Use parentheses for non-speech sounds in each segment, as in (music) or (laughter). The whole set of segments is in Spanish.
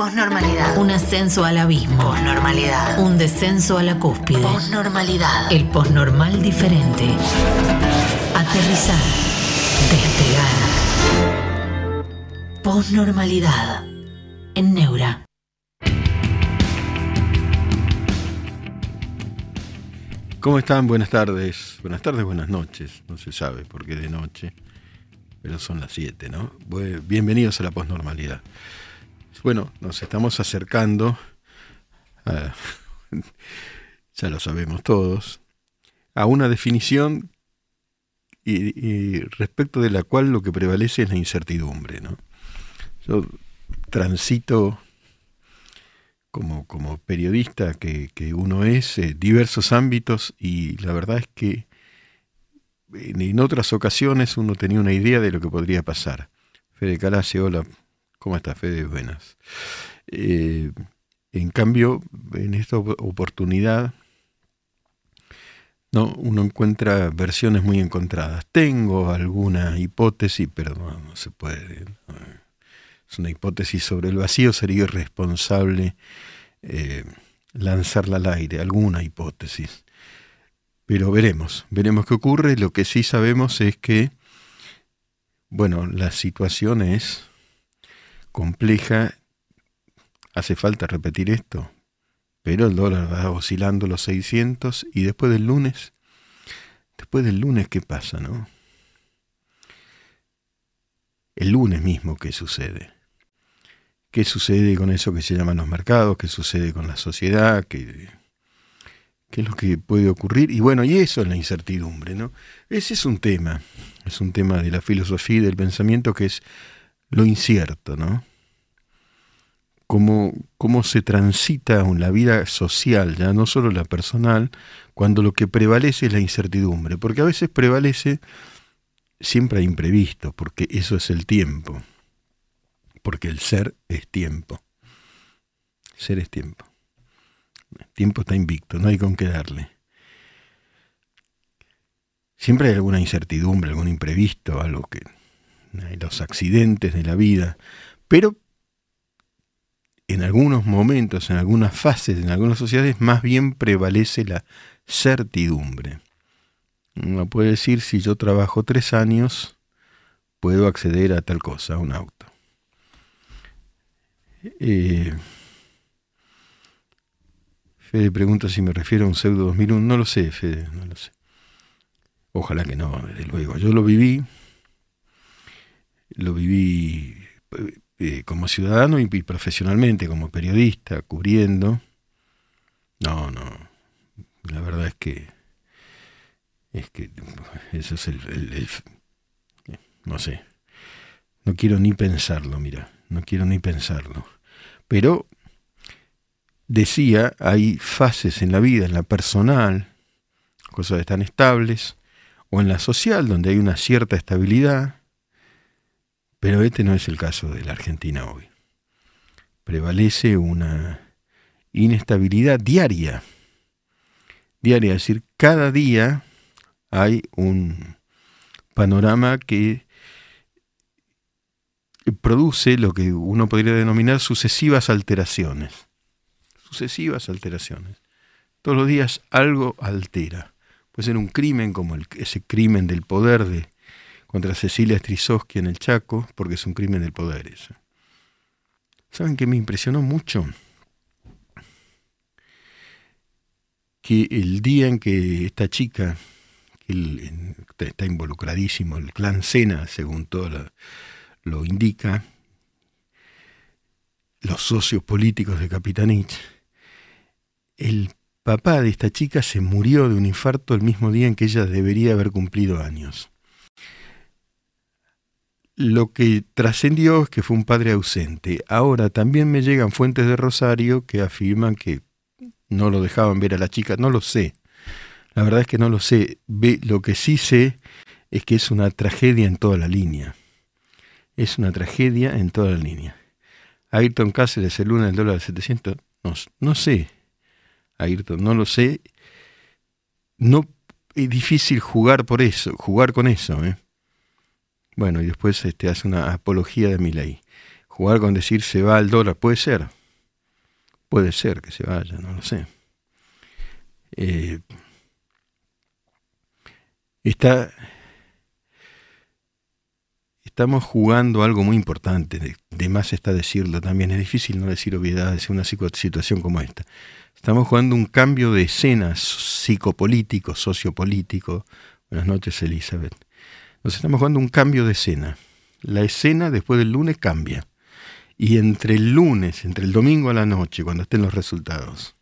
Posnormalidad. Un ascenso al abismo. Posnormalidad. Un descenso a la cúspide. Posnormalidad. El posnormal diferente. Aterrizar. Despegar. Posnormalidad. En Neura. ¿Cómo están? Buenas tardes. Buenas tardes, buenas noches. No se sabe por qué de noche, pero son las 7, ¿no? Bienvenidos a la posnormalidad. Bueno, nos estamos acercando, a, (laughs) ya lo sabemos todos, a una definición y, respecto de la cual lo que prevalece es la incertidumbre, ¿no? Yo transito como, como periodista que, uno es, eh, diversos ámbitos y la verdad es que en, otras ocasiones uno tenía una idea de lo que podría pasar. Fede hola, ¿cómo estás Fede? Buenas. Eh, en cambio, en esta oportunidad, no, uno encuentra versiones muy encontradas. Tengo alguna hipótesis, pero no, se puede es una hipótesis sobre el vacío, sería irresponsable eh, lanzarla al aire, alguna hipótesis. Pero veremos, veremos qué ocurre. Lo que sí sabemos es que, bueno, la situación es compleja. Hace falta repetir esto, pero el dólar va oscilando los 600 y después del lunes, después del lunes, ¿qué pasa, no? El lunes mismo, ¿qué sucede? qué sucede con eso que se llaman los mercados, qué sucede con la sociedad, qué, qué es lo que puede ocurrir. Y bueno, y eso es la incertidumbre, ¿no? Ese es un tema, es un tema de la filosofía y del pensamiento que es lo incierto, ¿no? Cómo, cómo se transita la vida social, ya no solo la personal, cuando lo que prevalece es la incertidumbre, porque a veces prevalece, siempre hay imprevisto, porque eso es el tiempo porque el ser es tiempo. Ser es tiempo. El tiempo está invicto, no hay con qué darle. Siempre hay alguna incertidumbre, algún imprevisto, algo que... Los accidentes de la vida, pero en algunos momentos, en algunas fases, en algunas sociedades, más bien prevalece la certidumbre. Uno puede decir, si yo trabajo tres años, puedo acceder a tal cosa, a un auto. Eh, Fede pregunta si me refiero a un pseudo 2001. No lo sé, Fede, no lo sé. Ojalá que no, desde luego. Yo lo viví, lo viví eh, como ciudadano y, profesionalmente, como periodista, cubriendo. No, no. La verdad es que es que eso es el no sé. No quiero ni pensarlo, mira no quiero ni pensarlo. Pero decía, hay fases en la vida, en la personal, cosas están estables, o en la social, donde hay una cierta estabilidad, pero este no es el caso de la Argentina hoy. Prevalece una inestabilidad diaria. Diaria, es decir, cada día hay un panorama que produce lo que uno podría denominar sucesivas alteraciones. Sucesivas alteraciones. Todos los días algo altera. Puede ser un crimen como ese crimen del poder de, contra Cecilia Strisowski en el Chaco, porque es un crimen del poder eso. ¿Saben qué me impresionó mucho? Que el día en que esta chica, que está involucradísimo, el clan Sena, según toda la, lo indica, los socios políticos de Capitanich, el papá de esta chica se murió de un infarto el mismo día en que ella debería haber cumplido años. Lo que trascendió es que fue un padre ausente. Ahora también me llegan fuentes de Rosario que afirman que no lo dejaban ver a la chica. No lo sé. La verdad es que no lo sé. lo que sí sé es que es una tragedia en toda la línea es una tragedia en toda la línea. Ayrton Cáceres, el luna del dólar de 700, no, no sé. Ayrton, no lo sé. No es difícil jugar por eso, jugar con eso. ¿eh? Bueno, y después este, hace una apología de mi ley. jugar con decir se va al dólar, puede ser, puede ser que se vaya, no lo sé. Eh, está, estamos jugando algo muy importante, de, más está decirlo también, es difícil no decir obviedades en una situación como esta. Estamos jugando un cambio de escena psicopolítico, sociopolítico. Buenas noches, Elizabeth. Nos estamos jugando un cambio de escena. La escena después del lunes cambia. Y entre el lunes, entre el domingo a la noche, cuando estén los resultados,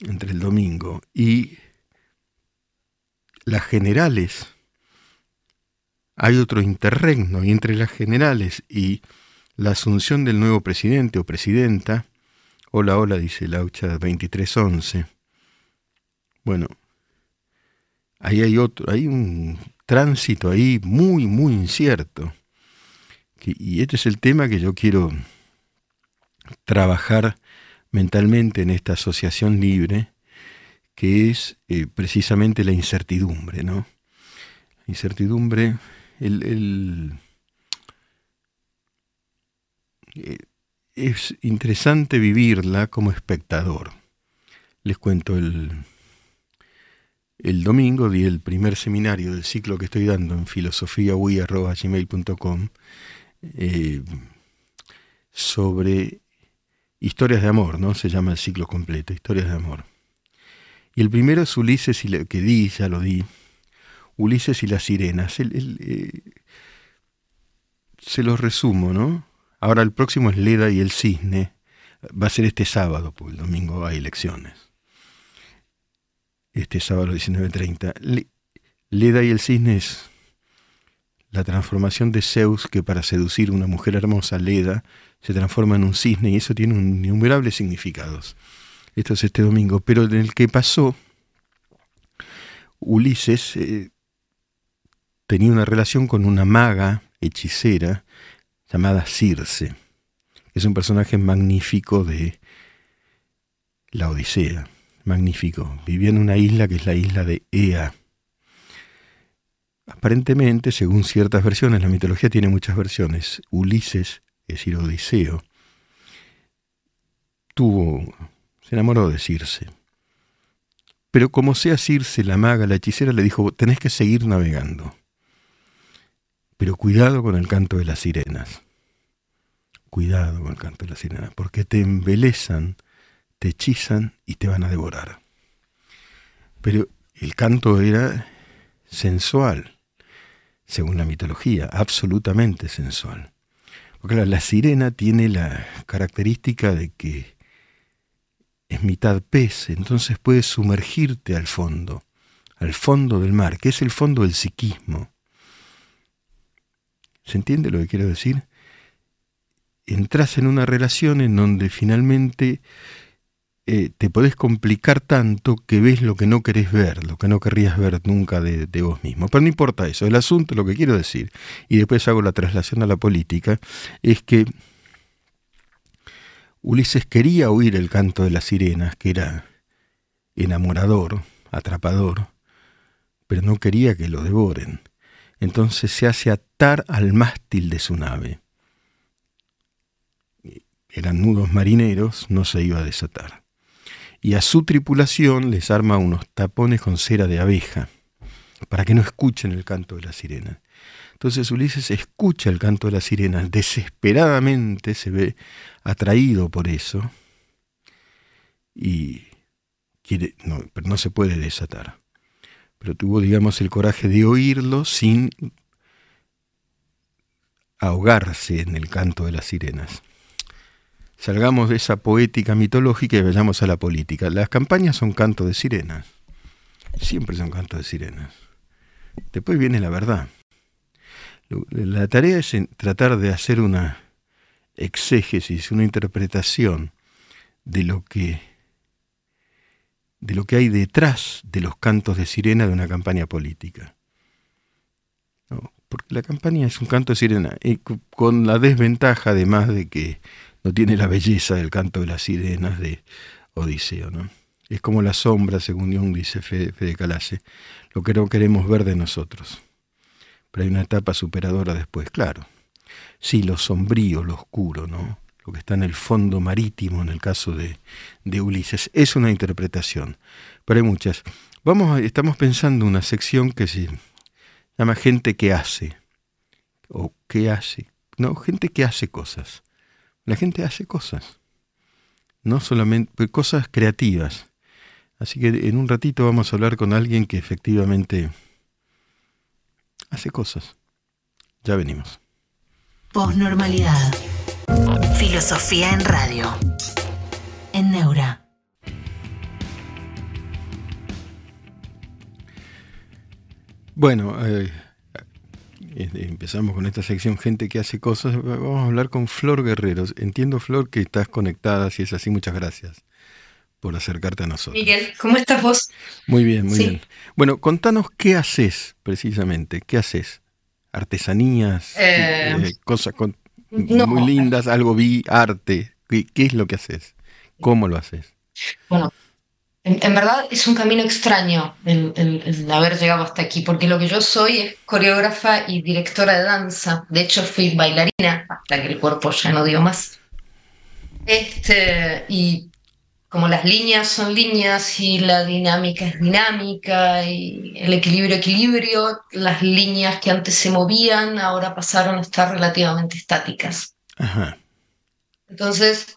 entre el domingo y las generales, hay otro interregno. Y entre las generales y la asunción del nuevo presidente o presidenta, Hola, hola, dice Laucha 2311. Bueno, ahí hay otro, hay un tránsito ahí muy, muy incierto. y este es el tema que yo quiero trabajar mentalmente en esta asociación libre, que es eh, precisamente la incertidumbre, ¿no? Incertidumbre, el eh, es interesante vivirla como espectador. Les cuento el, el domingo di el primer seminario del ciclo que estoy dando en filosofiaui.gmail.com eh, sobre historias de amor, ¿no? Se llama el ciclo completo, historias de amor. Y el primero es Ulises, y que di, ya lo di, Ulises y las sirenas. Eh, se los resumo, ¿no? Ahora el próximo es Leda y el Cisne. Va a ser este sábado, porque el domingo hay elecciones. Este sábado 19.30. Leda y el Cisne es la transformación de Zeus que para seducir a una mujer hermosa, Leda, se transforma en un cisne y eso tiene innumerables significados. Esto es este domingo, pero en el que pasó, Ulises eh, tenía una relación con una maga hechicera llamada Circe. Es un personaje magnífico de la Odisea. Magnífico. Vivía en una isla que es la isla de Ea. Aparentemente, según ciertas versiones, la mitología tiene muchas versiones. Ulises, es decir, Odiseo, tuvo, se enamoró de Circe. Pero como sea Circe, la maga, la hechicera, le dijo, tenés que seguir navegando. Pero cuidado con el canto de las sirenas. Cuidado con el canto de las sirenas, porque te embelezan, te hechizan y te van a devorar. Pero el canto era sensual, según la mitología, absolutamente sensual. Porque la, la sirena tiene la característica de que es mitad pez, entonces puedes sumergirte al fondo, al fondo del mar, que es el fondo del psiquismo. ¿Se entiende lo que quiero decir? entras en una relación en donde finalmente eh, te podés complicar tanto que ves lo que no querés ver, lo que no querrías ver nunca de, de, vos mismo. Pero no importa eso, el asunto, lo que quiero decir, y después hago la traslación a la política, es que Ulises quería oír el canto de las sirenas, que era enamorador, atrapador, pero no quería que lo devoren. Entonces se hace atar al mástil de su nave eran nudos marineros, no se iba a desatar. Y a su tripulación les arma unos tapones con cera de abeja, para que no escuchen el canto de la sirena. Entonces Ulises escucha el canto de la sirena, desesperadamente se ve atraído por eso, y quiere, pero no se puede desatar. Pero tuvo, digamos, el coraje de oírlo sin ahogarse en el canto de las sirenas. Salgamos de esa poética mitológica y vayamos a la política. Las campañas son canto de sirenas. Siempre son canto de sirenas. Después viene la verdad. La tarea es tratar de hacer una exégesis, una interpretación de lo que de lo que hay detrás de los cantos de sirena de una campaña política. porque la campaña es un canto de sirena, y con la desventaja además de que no tiene la belleza del canto de las sirenas de Odiseo. ¿no? Es como la sombra, según Jung dice Fede, lo que no queremos ver de nosotros. Pero hay una etapa superadora después, claro. Sí, lo sombrío, lo oscuro, ¿no? Lo que está en el fondo marítimo en el caso de, de Ulises. Es una interpretación, pero hay muchas. Vamos, estamos pensando una sección que se llama gente que hace. O que hace. No, gente que hace cosas. La gente hace cosas. No solamente pues, cosas creativas. Así que en un ratito vamos a hablar con alguien que efectivamente hace cosas. Ya venimos. Posnormalidad. Filosofía en radio. En Neura. Bueno, eh, eh, empezamos con esta sección Gente que hace cosas. Vamos a hablar con Flor Guerreros. Entiendo, Flor, que estás conectada. Si es así, muchas gracias por acercarte a nosotros. Miguel, ¿cómo estás vos? Muy bien, muy bien. Bueno, contanos qué haces precisamente. ¿Qué haces? ¿Artesanías? Eh, eh, cosas con, muy lindas, algo vi, arte. ¿Qué, ¿Qué, es lo que haces? ¿Cómo lo haces? Bueno, en, en verdad es un camino extraño el, el, el, haber llegado hasta aquí, porque lo que yo soy es coreógrafa y directora de danza. De hecho, fui bailarina hasta que el cuerpo ya no dio más. Este, y como las líneas son líneas y la dinámica es dinámica y el equilibrio equilibrio, las líneas que antes se movían ahora pasaron a estar relativamente estáticas. Ajá. Entonces,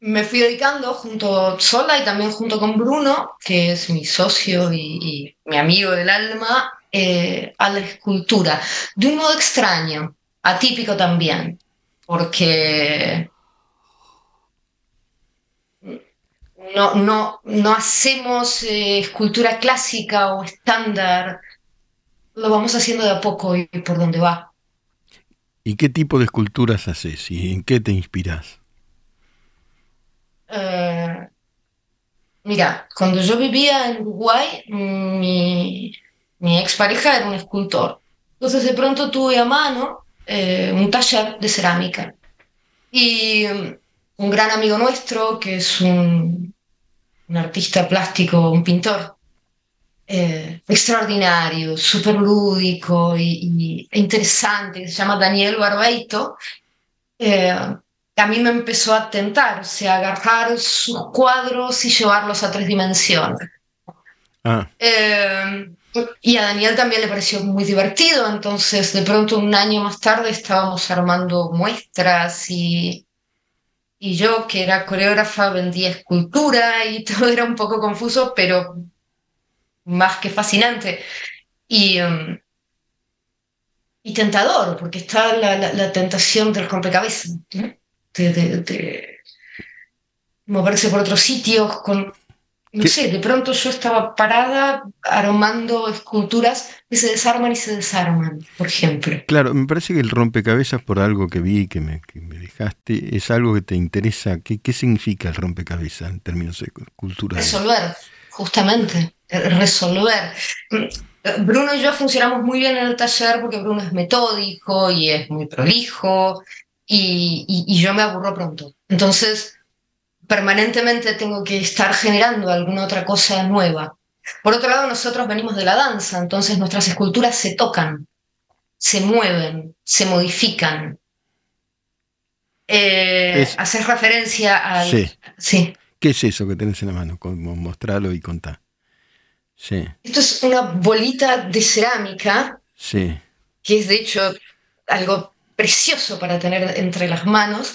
me fui dedicando junto sola y también junto con Bruno, que es mi socio y, mi amigo del alma, eh, a la escultura, de un modo extraño, atípico también, porque no, no, no hacemos eh, escultura clásica o estándar, lo vamos haciendo de a poco y por donde va. ¿Y qué tipo de esculturas haces y en qué te inspiras? Eh, mira, cuando yo vivía en Uruguay, mi, mi expareja era un escultor. Entonces de pronto tuve a mano eh, un taller de cerámica. Y un gran amigo nuestro, que es un, artista plástico, un pintor, eh, extraordinario, súper lúdico y, interesante, se llama Daniel Barbeito, a mí me empezó a tentar, o sea, agarrar sus cuadros y llevarlos a tres dimensiones. Ah. Eh, y a Daniel también le pareció muy divertido, entonces de pronto un año más tarde estábamos armando muestras y y yo, que era coreógrafa, vendía escultura y (laughs) todo era un poco confuso, pero más que fascinante. Y, um, y tentador, porque está la, la, la tentación del rompecabezas, ¿no? De, de, de, moverse por otros sitios con... No sé, de pronto yo estaba parada aromando esculturas que se desarman y se desarman, por ejemplo. Claro, me parece que el rompecabezas, por algo que vi, que me, que me dejaste, es algo que te interesa. ¿Qué, ¿Qué significa el rompecabezas en términos culturales? Resolver, justamente, resolver. Bruno y yo funcionamos muy bien en el taller porque Bruno es metódico y es muy prolijo y, y, y yo me aburro pronto. Entonces, permanentemente tengo que estar generando alguna otra cosa nueva. Por otro lado, nosotros venimos de la danza, entonces nuestras esculturas se tocan, se mueven, se modifican. Eh, Es- haces referencia al... Sí. sí. ¿Qué es eso que tenés en la mano? Como mostrarlo y contar. Sí, Esto es una bolita de cerámica, sí. que es de hecho algo precioso para tener entre las manos.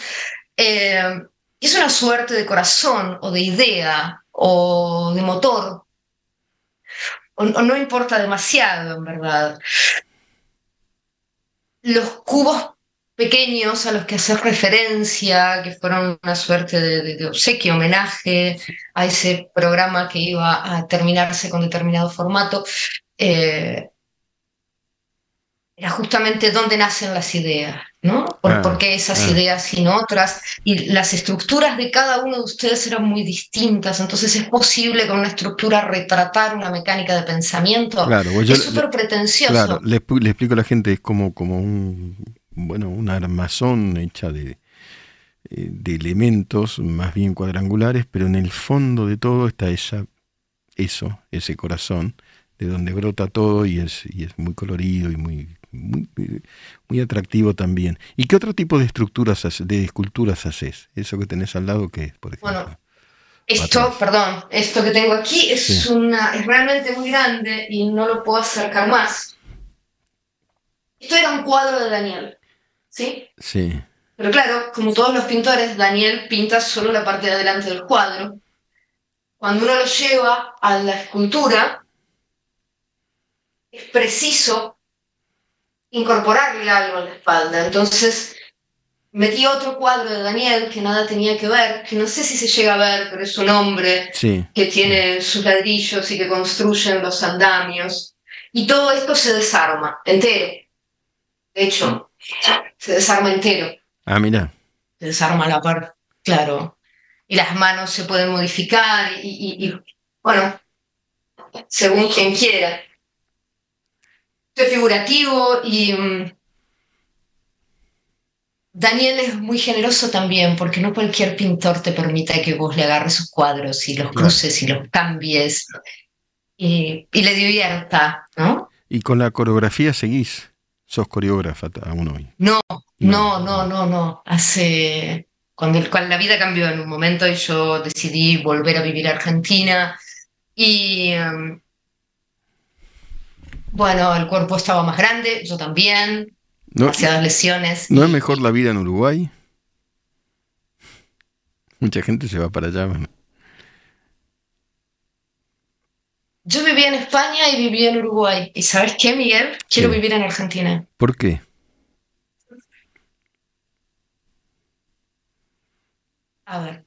Eh, es una suerte de corazón o de idea o de motor. O, no importa demasiado, en verdad. Los cubos pequeños a los que haces referencia, que fueron una suerte de obsequio, homenaje a ese programa que iba a terminarse con determinado formato, eh, era justamente dónde nacen las ideas, ¿no? ¿Por, Ah, por qué esas ah. ideas y no otras? Y las estructuras de cada uno de ustedes eran muy distintas, entonces es posible con una estructura retratar una mecánica de pensamiento. Claro, pues es súper pretencioso. Claro, le explico a la gente, es como, como un, bueno, una armazón hecha de, eh, de elementos más bien cuadrangulares, pero en el fondo de todo está esa, eso, ese corazón, de donde brota todo y es, y es muy colorido y muy, muy, atractivo también. ¿Y qué otro tipo de estructuras, de esculturas haces? Eso que tenés al lado, ¿qué es, por ejemplo? Bueno, esto, perdón, esto que tengo aquí es, una, es realmente muy grande y no lo puedo acercar más. Esto era un cuadro de Daniel, ¿sí? Sí. Pero claro, como todos los pintores, Daniel pinta solo la parte de adelante del cuadro. Cuando uno lo lleva a la escultura, es preciso incorporarle algo en la espalda. Entonces, metí otro cuadro de Daniel que nada tenía que ver, que no sé si se llega a ver, pero es un hombre que tiene sus ladrillos y que construyen los andamios. Y todo esto se desarma entero. De hecho, se desarma entero. Ah, mira. Se desarma la parte, claro. Y las manos se pueden modificar y, bueno, según quien quiera. Es figurativo y mm, Daniel es muy generoso también, porque no cualquier pintor te permite que vos le agarres sus cuadros y los cruces y los cambies y, y le divierta, ¿no? ¿Y con la coreografía seguís? ¿Sos coreógrafa aún hoy? No, no, no, no, no. Hace. Cuando, cuando la vida cambió en un momento y yo decidí volver a vivir a Argentina y. Em, bueno, el cuerpo estaba más grande, yo también, demasiadas lesiones. ¿No es mejor la vida en Uruguay? Mucha gente se va para allá. Yo vivía en España y vivía en Uruguay. ¿Y sabes qué, Miguel? Quiero vivir en Argentina. ¿Por qué? A ver.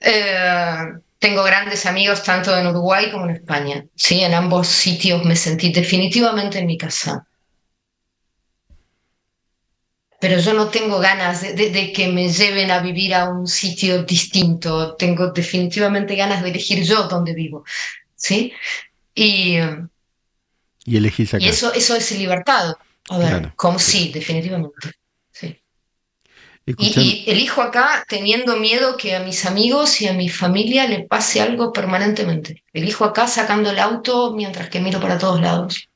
Eh, tengo grandes amigos tanto en Uruguay como en España. Sí, en ambos sitios me sentí definitivamente en mi casa. Pero yo no tengo ganas de que me lleven a vivir a un sitio distinto. Tengo definitivamente ganas de elegir yo dónde vivo. ¿sí? Y, y elegís acá. Y eso, eso es libertad. A ver, como sí, definitivamente. Y, elijo acá teniendo miedo que a mis amigos y a mi familia le pase algo permanentemente. Elijo acá sacando el auto mientras que miro para todos lados.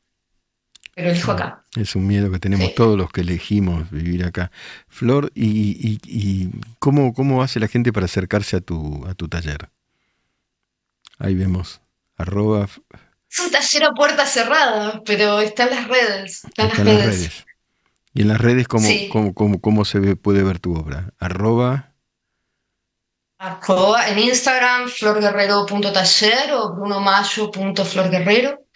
Pero elijo acá. Es un miedo que tenemos todos los que elegimos vivir acá. Flor, ¿y, y, cómo, cómo hace la gente para acercarse a tu, a tu taller? Ahí vemos arroba... Es un taller a puerta cerrada, pero está en las redes. Está, en las, redes. ¿Y en las redes cómo, cómo, cómo, se puede ver tu obra? Arroba... Arroba en Instagram florguerrero.taller o brunomayo.florguerrero.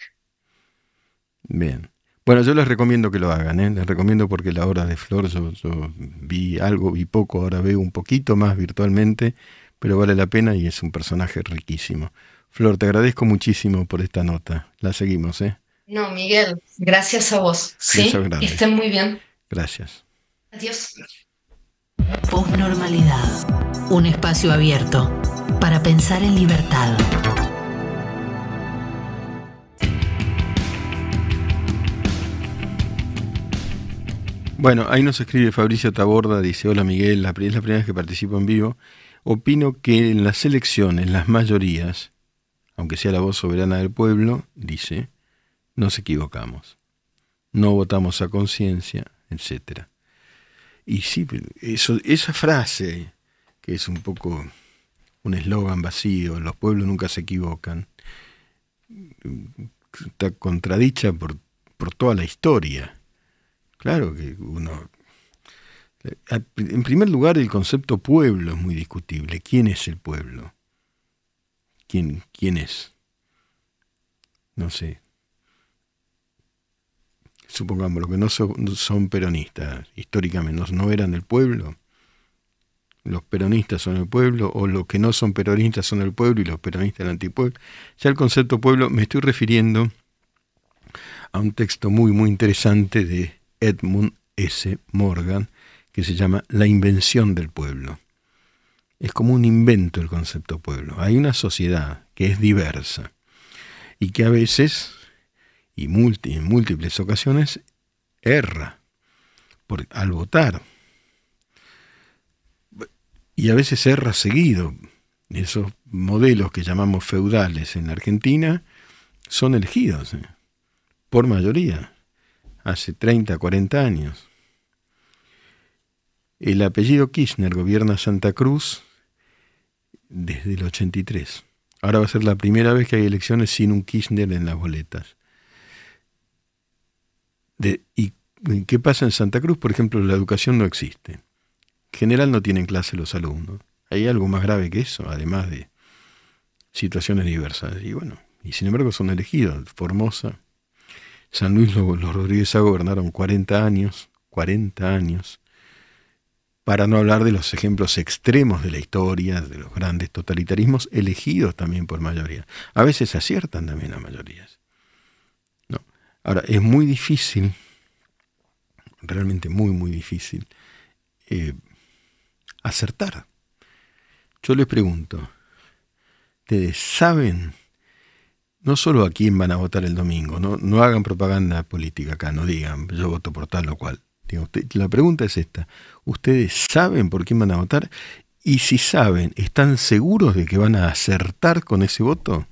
Bien. Bueno, yo les recomiendo que lo hagan, ¿eh? les recomiendo porque la obra de Flor yo, yo, vi algo, vi poco, ahora veo un poquito más virtualmente, pero vale la pena y es un personaje riquísimo. Flor, te agradezco muchísimo por esta nota. La seguimos, ¿eh? No, Miguel, gracias a vos. Sí, estén muy bien. Gracias. Adiós. Postnormalidad. Un espacio abierto para pensar en libertad. Bueno, ahí nos escribe Fabricio Taborda, dice, hola Miguel, la, es la primera vez que participo en vivo. Opino que en las elecciones, las mayorías, aunque sea la voz soberana del pueblo, dice, nos equivocamos, no votamos a conciencia, etc. Y sí, eso, esa frase, que es un poco un eslogan vacío, los pueblos nunca se equivocan, está contradicha por, por toda la historia. Claro que uno... En primer lugar, el concepto pueblo es muy discutible. ¿Quién es el pueblo? ¿Quién, quién es? No sé. Supongamos, los que no son, peronistas, históricamente, no, eran del pueblo. Los peronistas son el pueblo, o los que no son peronistas son el pueblo y los peronistas el antipueblo. Ya el concepto pueblo me estoy refiriendo a un texto muy, muy interesante de Edmund S. Morgan, que se llama La invención del pueblo es como un invento el concepto pueblo. Hay una sociedad que es diversa y que a veces, y en múltiples ocasiones, erra al votar. Y a veces erra seguido. Esos modelos que llamamos feudales en la Argentina son elegidos eh, por mayoría. hace 30, 40 años. El apellido Kirchner gobierna Santa Cruz desde el 83. Ahora va a ser la primera vez que hay elecciones sin un Kirchner en las boletas. ¿Y qué pasa en Santa Cruz? Por ejemplo, la educación no existe. En general no tienen clase los alumnos. Hay algo más grave que eso, además de situaciones diversas. Y bueno, y sin embargo son elegidos. Formosa, San Luis, los, Rodríguez gobernaron 40 años, 40 años, para no hablar de los ejemplos extremos de la historia, de los grandes totalitarismos, elegidos también por mayoría. A veces aciertan también las mayorías. Ahora, es muy difícil, realmente muy, muy difícil, eh, acertar. Yo les pregunto, ¿ustedes saben no solo a quién van a votar el domingo, no, no hagan propaganda política acá, no digan yo voto por tal o cual. la pregunta es esta, ¿ustedes saben por quién van a votar? Y si saben, ¿están seguros de que van a acertar con ese voto?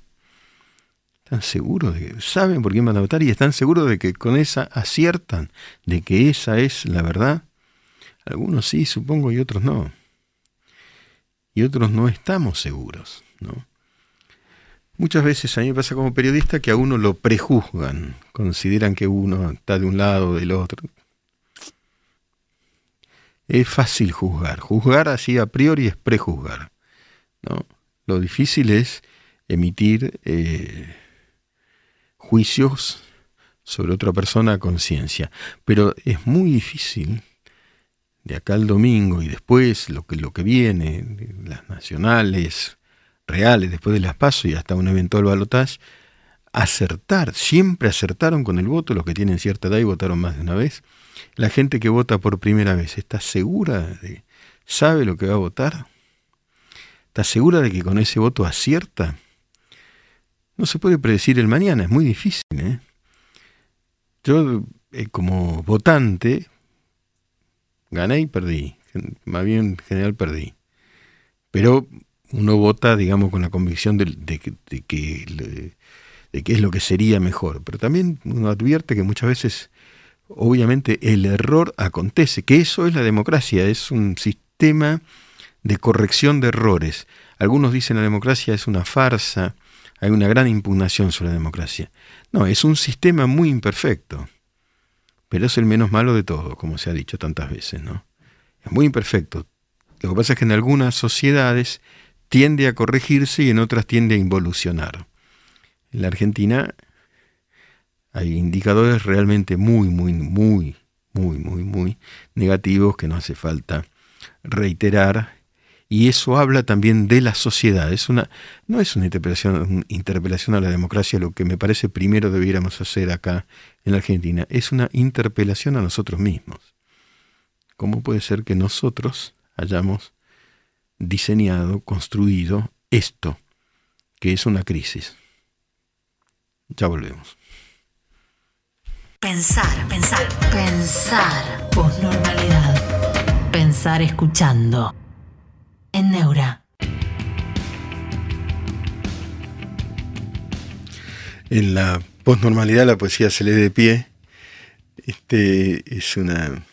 ¿Están seguros de que saben por quién van a votar y están seguros de que con esa aciertan, de que esa es la verdad? Algunos sí, supongo, y otros no. Y otros no estamos seguros, ¿no? Muchas veces a mí me pasa como periodista que a uno lo prejuzgan, consideran que uno está de un lado o del otro. Es fácil juzgar, juzgar así a priori es prejuzgar. ¿no? Lo difícil es emitir eh, juicios sobre otra persona a conciencia, pero es muy difícil de acá al domingo y después lo que, lo que viene, las nacionales, reales después de las pasos y hasta un eventual balotaje, acertar, siempre acertaron con el voto, los que tienen cierta edad y votaron más de una vez. La gente que vota por primera vez, ¿está segura de, sabe lo que va a votar? ¿Está segura de que con ese voto acierta? No se puede predecir el mañana, es muy difícil. ¿eh? Yo, eh, como votante, gané y perdí. Más bien, en general, perdí. Pero uno vota, digamos, con la convicción de, que, de, que, es lo que sería mejor. Pero también uno advierte que muchas veces, obviamente, el error acontece, que eso es la democracia, es un sistema de corrección de errores. Algunos dicen la democracia es una farsa, hay una gran impugnación sobre la democracia. No, es un sistema muy imperfecto, pero es el menos malo de todo, como se ha dicho tantas veces, ¿no? Es muy imperfecto. Lo que pasa es que en algunas sociedades tiende a corregirse y en otras tiende a involucionar. En la Argentina hay indicadores realmente muy, muy, muy, muy, muy, muy negativos que no hace falta reiterar. Y eso habla también de la sociedad. Es una, no es una interpelación, interpelación a la democracia, lo que me parece primero debiéramos hacer acá en la Argentina. Es una interpelación a nosotros mismos. ¿Cómo puede ser que nosotros hayamos diseñado, construido esto, que es una crisis. Ya volvemos. Pensar, pensar, pensar. Posnormalidad. Pensar escuchando. En Neura. En la posnormalidad la poesía se lee de pie. Este es un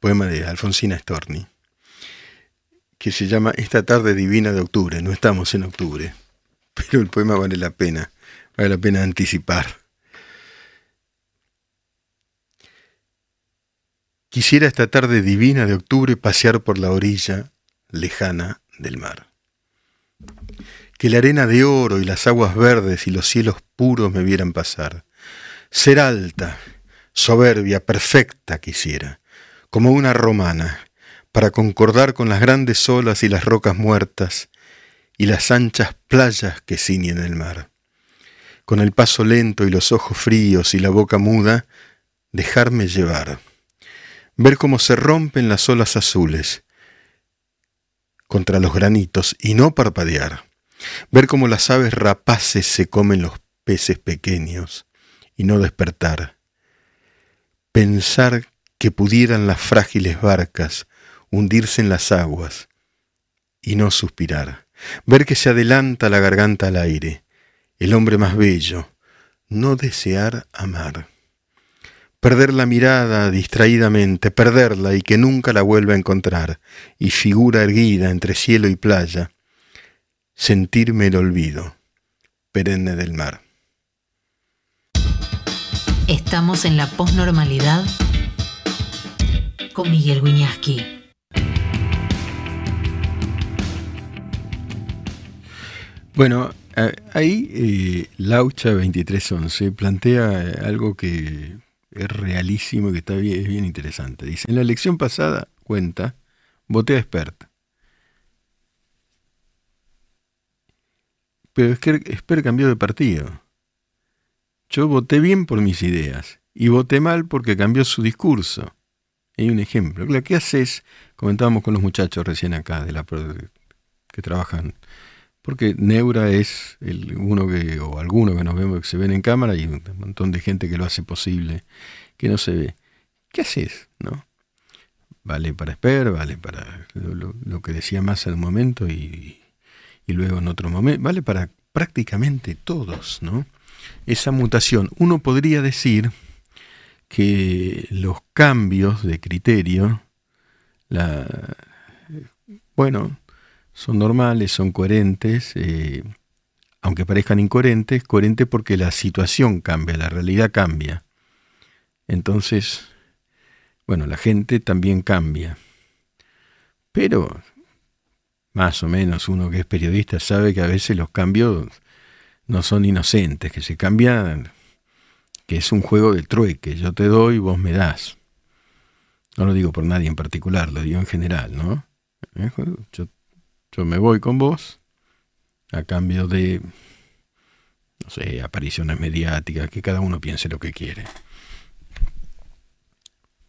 poema de Alfonsina Storni que se llama Esta tarde divina de octubre. No estamos en octubre, pero el poema vale la pena, vale la pena anticipar. Quisiera esta tarde divina de octubre pasear por la orilla lejana del mar. Que la arena de oro y las aguas verdes y los cielos puros me vieran pasar. Ser alta, soberbia, perfecta quisiera, como una romana, para concordar con las grandes olas y las rocas muertas y las anchas playas que ciñen el mar. Con el paso lento y los ojos fríos y la boca muda, dejarme llevar. Ver cómo se rompen las olas azules contra los granitos y no parpadear. Ver cómo las aves rapaces se comen los peces pequeños y no despertar. Pensar que pudieran las frágiles barcas hundirse en las aguas y no suspirar, ver que se adelanta la garganta al aire, el hombre más bello, no desear amar, perder la mirada distraídamente, perderla y que nunca la vuelva a encontrar, y figura erguida entre cielo y playa, sentirme el olvido, perenne del mar. Estamos en la posnormalidad con Miguel Wiñaski. Bueno, ahí eh, Laucha 2311 plantea eh, algo que es realísimo y que está bien, es bien interesante. Dice, en la elección pasada, cuenta, voté a experta. Pero es que Esper cambió de partido. Yo voté bien por mis ideas y voté mal porque cambió su discurso. Hay un ejemplo. ¿Qué haces? Comentábamos con los muchachos recién acá de la que trabajan. Porque Neura es el uno que, o alguno que nos vemos que se ven en cámara y un montón de gente que lo hace posible, que no se ve. ¿Qué haces? ¿No? Vale para Esper, vale para lo, que decía más en momento y, y luego en otro momento, vale para prácticamente todos, ¿no? Esa mutación. Uno podría decir que los cambios de criterio, la, bueno, son normales, son coherentes, eh, aunque parezcan incoherentes, coherentes porque la situación cambia, la realidad cambia. Entonces, bueno, la gente también cambia. Pero, más o menos, uno que es periodista sabe que a veces los cambios no son inocentes, que se cambian que es un juego de trueque, yo te doy, vos me das. No lo digo por nadie en particular, lo digo en general, ¿no? ¿Eh? Yo, yo me voy con vos a cambio de, no sé, apariciones mediáticas, que cada uno piense lo que quiere.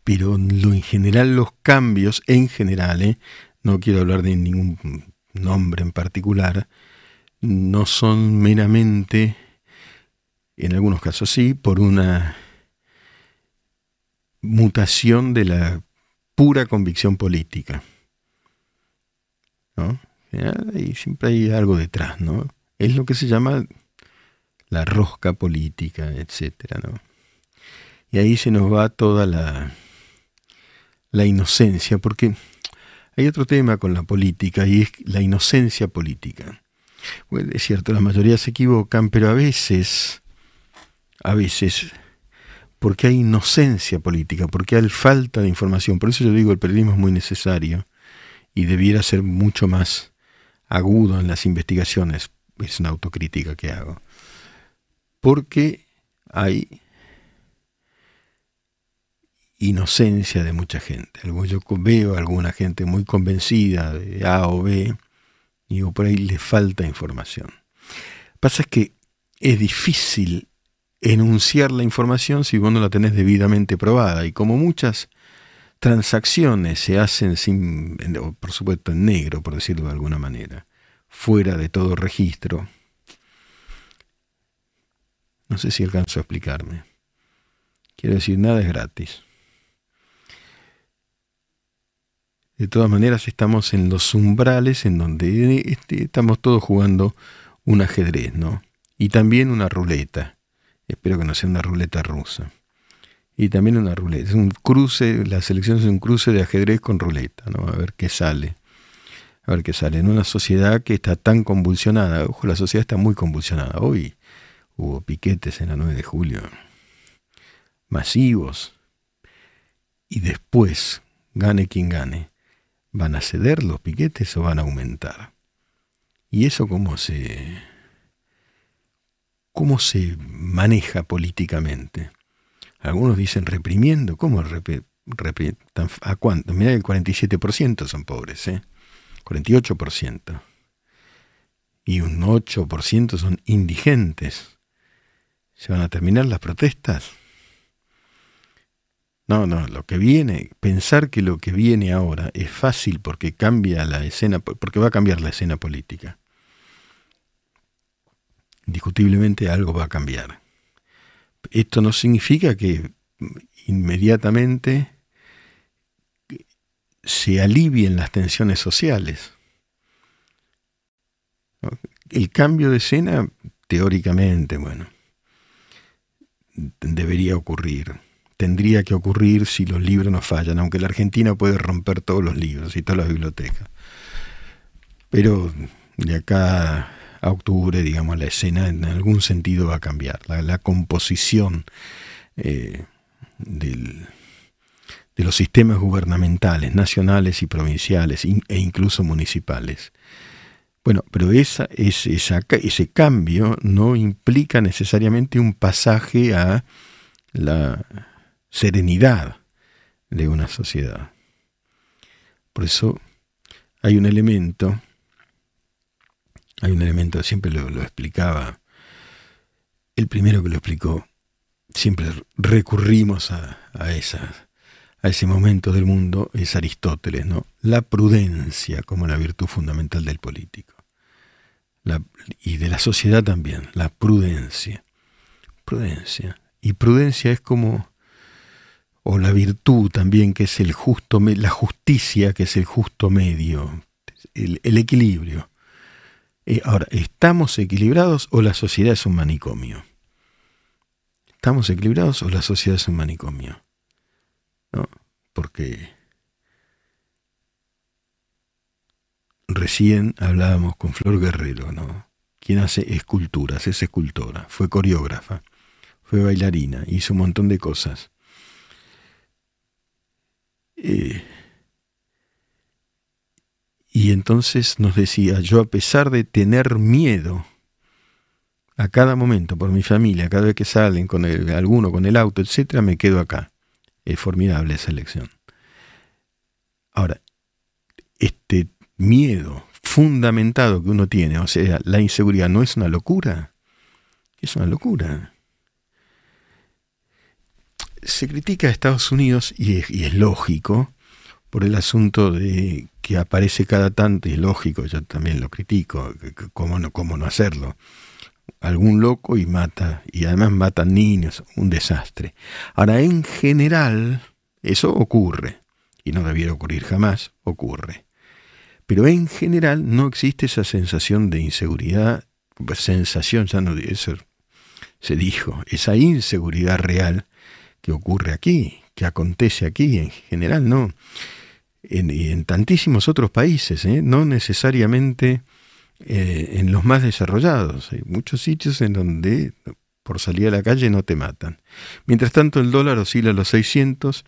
Pero lo, en general los cambios, en general, ¿eh? no quiero hablar de ningún nombre en particular, no son meramente en algunos casos sí, por una mutación de la pura convicción política. ¿no? Y siempre hay algo detrás, ¿no? Es lo que se llama la rosca política, etcétera, ¿no? Y ahí se nos va toda la, la inocencia, porque hay otro tema con la política y es la inocencia política. es cierto, la mayoría se equivocan, pero a veces a veces porque hay inocencia política, porque hay falta de información. Por eso yo digo, el periodismo es muy necesario y debiera ser mucho más agudo en las investigaciones. Es una autocrítica que hago. Porque hay inocencia de mucha gente. Yo veo a alguna gente muy convencida de A o B, y por ahí le falta información. Pasa es que es difícil enunciar la información si vos no la tenés debidamente probada. Y como muchas transacciones se hacen sin, por supuesto en negro, por decirlo de alguna manera, fuera de todo registro, no sé si alcanzo a explicarme. Quiero decir, nada es gratis. De todas maneras, estamos en los umbrales en donde este, estamos todos jugando un ajedrez, ¿no? Y también una ruleta. Espero que no sea una ruleta rusa. Y también una ruleta. Es un cruce, la selección es un cruce de ajedrez con ruleta, ¿no? A ver qué sale. A ver qué sale. En una sociedad que está tan convulsionada. Ojo, la sociedad está muy convulsionada. Hoy hubo piquetes en la 9 de julio. Masivos. Y después, gane quien gane, ¿van a ceder los piquetes o van a aumentar? ¿Y eso cómo se cómo se maneja políticamente. Algunos dicen reprimiendo, ¿cómo reprimiendo? ¿A cuánto? Mirá, el 47% son pobres, ¿eh? 48%. Y un 8% son indigentes. ¿Se van a terminar las protestas? No, no, lo que viene, pensar que lo que viene ahora es fácil porque cambia la escena, porque va a cambiar la escena política indiscutiblemente algo va a cambiar. Esto no significa que inmediatamente se alivien las tensiones sociales. El cambio de escena, teóricamente, bueno, debería ocurrir. tendría que ocurrir si los libros no fallan, aunque la Argentina puede romper todos los libros y todas las bibliotecas. Pero de acá a octubre, digamos, la escena en algún sentido va a cambiar. La, composición eh, de los sistemas gubernamentales, nacionales y provinciales e incluso municipales. Bueno, pero esa, ese cambio no implica necesariamente un pasaje a la serenidad de una sociedad. Por eso hay un elemento hay un elemento, siempre lo, explicaba, el primero que lo explicó, siempre recurrimos a, a, a ese momento del mundo, es Aristóteles, ¿no? La prudencia como la virtud fundamental del político. y de la sociedad también, la prudencia. Prudencia. Y prudencia es como, o la virtud también, que es el justo, la justicia, que es el justo medio, el equilibrio. Eh, ahora, ¿estamos equilibrados o la sociedad es un manicomio? ¿Estamos equilibrados o la sociedad es un manicomio? ¿No? Porque recién hablábamos con Flor Guerrero, ¿no? Quien hace esculturas, es escultora, fue coreógrafa, fue bailarina, hizo un montón de cosas. Eh, y entonces nos decía, yo a pesar de tener miedo a cada momento por mi familia, cada vez que salen con el, alguno con el auto, etcétera, me quedo acá. Es formidable esa elección. Ahora, este miedo fundamentado que uno tiene, o sea, la inseguridad, ¿no es una locura? Es una locura. Se critica a Estados Unidos, y y es lógico, por el asunto de que aparece cada tanto, y es lógico, yo también lo critico, ¿cómo no, cómo no hacerlo? Algún loco y mata, y además matan niños, un desastre. Ahora, en general, eso ocurre, y no debiera ocurrir jamás, ocurre. Pero en general no existe esa sensación de inseguridad, sensación, ya no eso se dijo, esa inseguridad real que ocurre aquí, que acontece aquí, en general no en, en tantísimos otros países, ¿eh? no necesariamente eh, en los más desarrollados. Hay muchos sitios en donde por salir a la calle no te matan. Mientras tanto el dólar oscila a los 600.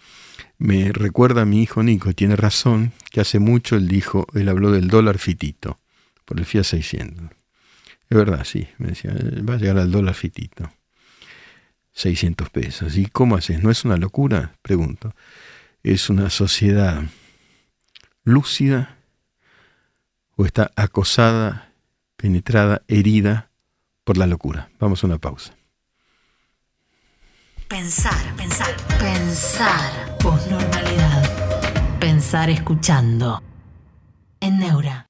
Me recuerda a mi hijo Nico, tiene razón, que hace mucho él dijo, él habló del dólar fitito, por el FIA 600. Es verdad, sí, me decía, va a llegar al dólar fitito. 600 pesos. ¿Y cómo haces? ¿No es una locura? Pregunto. Es una sociedad lúcida o está acosada, penetrada, herida por la locura. Vamos a una pausa. Pensar, pensar, pensar. Posnormalidad. Pensar escuchando. En Neura.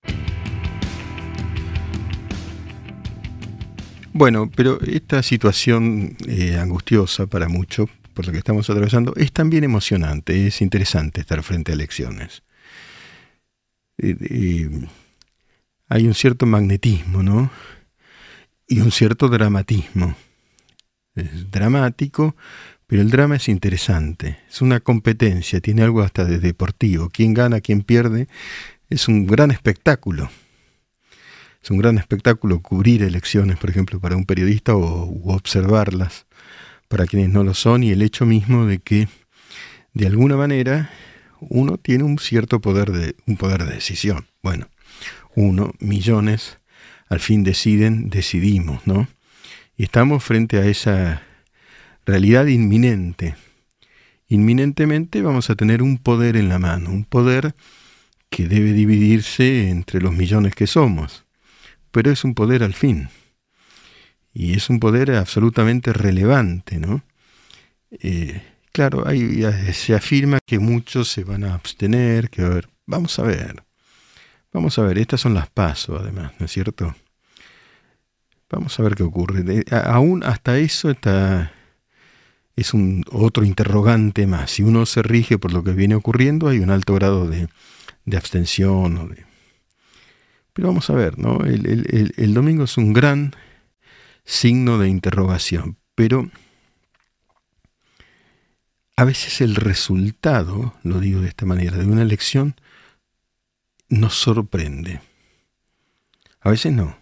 Bueno, pero esta situación eh, angustiosa para muchos, por lo que estamos atravesando, es también emocionante, es interesante estar frente a elecciones. Hay un cierto magnetismo, ¿no? Y un cierto dramatismo. Es dramático, pero el drama es interesante. Es una competencia, tiene algo hasta de deportivo. Quién gana, quién pierde, es un gran espectáculo. Es un gran espectáculo cubrir elecciones, por ejemplo, para un periodista o observarlas para quienes no lo son y el hecho mismo de que de alguna manera uno tiene un cierto poder de, un poder de decisión. Bueno, uno, millones, al fin deciden, decidimos, ¿no? Y estamos frente a esa realidad inminente. Inminentemente vamos a tener un poder en la mano, un poder que debe dividirse entre los millones que somos, pero es un poder al fin. Y es un poder absolutamente relevante, ¿no? Eh, Claro, ahí se afirma que muchos se van a abstener, que a ver, vamos a ver, vamos a ver, estas son las pasos además, ¿no es cierto? Vamos a ver qué ocurre. aún hasta eso está, es un otro interrogante más. Si uno se rige por lo que viene ocurriendo, hay un alto grado de, abstención. De... Pero vamos a ver, ¿no? El, el domingo es un gran signo de interrogación, pero a veces el resultado, lo digo de esta manera, de una elección nos sorprende. A veces no.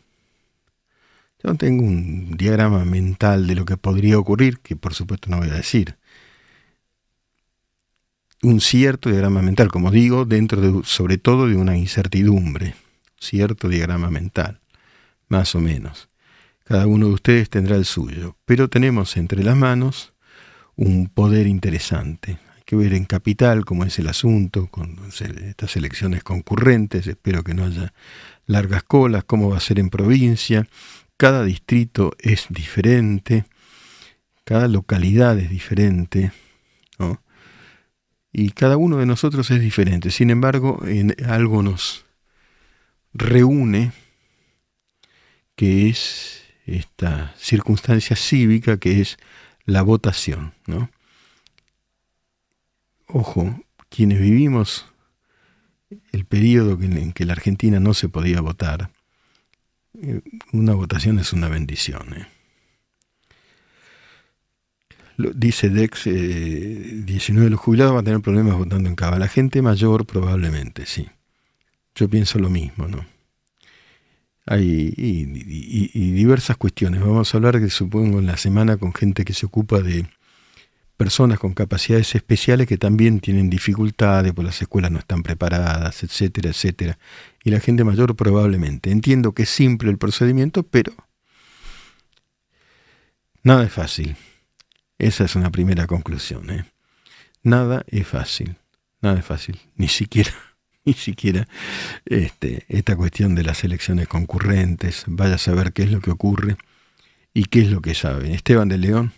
Yo tengo un diagrama mental de lo que podría ocurrir, que por supuesto no voy a decir. Un cierto diagrama mental, como digo, dentro de, sobre todo de una incertidumbre. Cierto diagrama mental, más o menos. Cada uno de ustedes tendrá el suyo, pero tenemos entre las manos un poder interesante. Hay que ver en capital cómo es el asunto, con estas elecciones concurrentes, espero que no haya largas colas, cómo va a ser en provincia, cada distrito es diferente, cada localidad es diferente, y cada uno de nosotros es diferente. Sin embargo, en algo nos reúne, que es esta circunstancia cívica, que es la votación. ¿no? Ojo, quienes vivimos el periodo en que la Argentina no se podía votar, eh, una votación es una bendición. ¿eh? dice Dex, 19 eh, de los jubilados van a tener problemas votando en Cava. La gente mayor probablemente, sí. Yo pienso lo mismo, ¿no? Hay y, diversas cuestiones. Vamos a hablar, supongo, en la semana con gente que se ocupa de personas con capacidades especiales que también tienen dificultades, por las escuelas no están preparadas, etcétera, etcétera. Y la gente mayor probablemente. Entiendo que es simple el procedimiento, pero nada es fácil. Esa es una primera conclusión. ¿eh? Nada es fácil. Nada es fácil. Ni siquiera, ni siquiera este, esta cuestión de las elecciones concurrentes. Vaya a saber qué es lo que ocurre y qué es lo que sabe. Esteban de León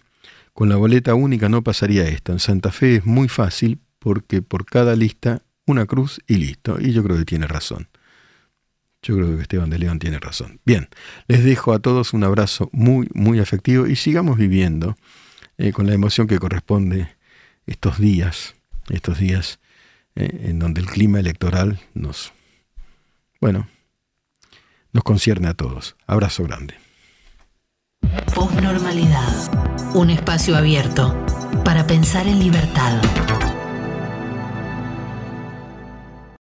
con la boleta única no pasaría esto. En Santa Fe es muy fácil porque por cada lista una cruz y listo. Y yo creo que tiene razón. Yo creo que Esteban de León tiene razón. Bien, les dejo a todos un abrazo muy, muy afectivo y sigamos viviendo eh, con la emoción que corresponde estos días, estos días eh, en donde el clima electoral nos, bueno, nos concierne a todos. Abrazo grande. Posnormalidad. Un espacio abierto para pensar en libertad.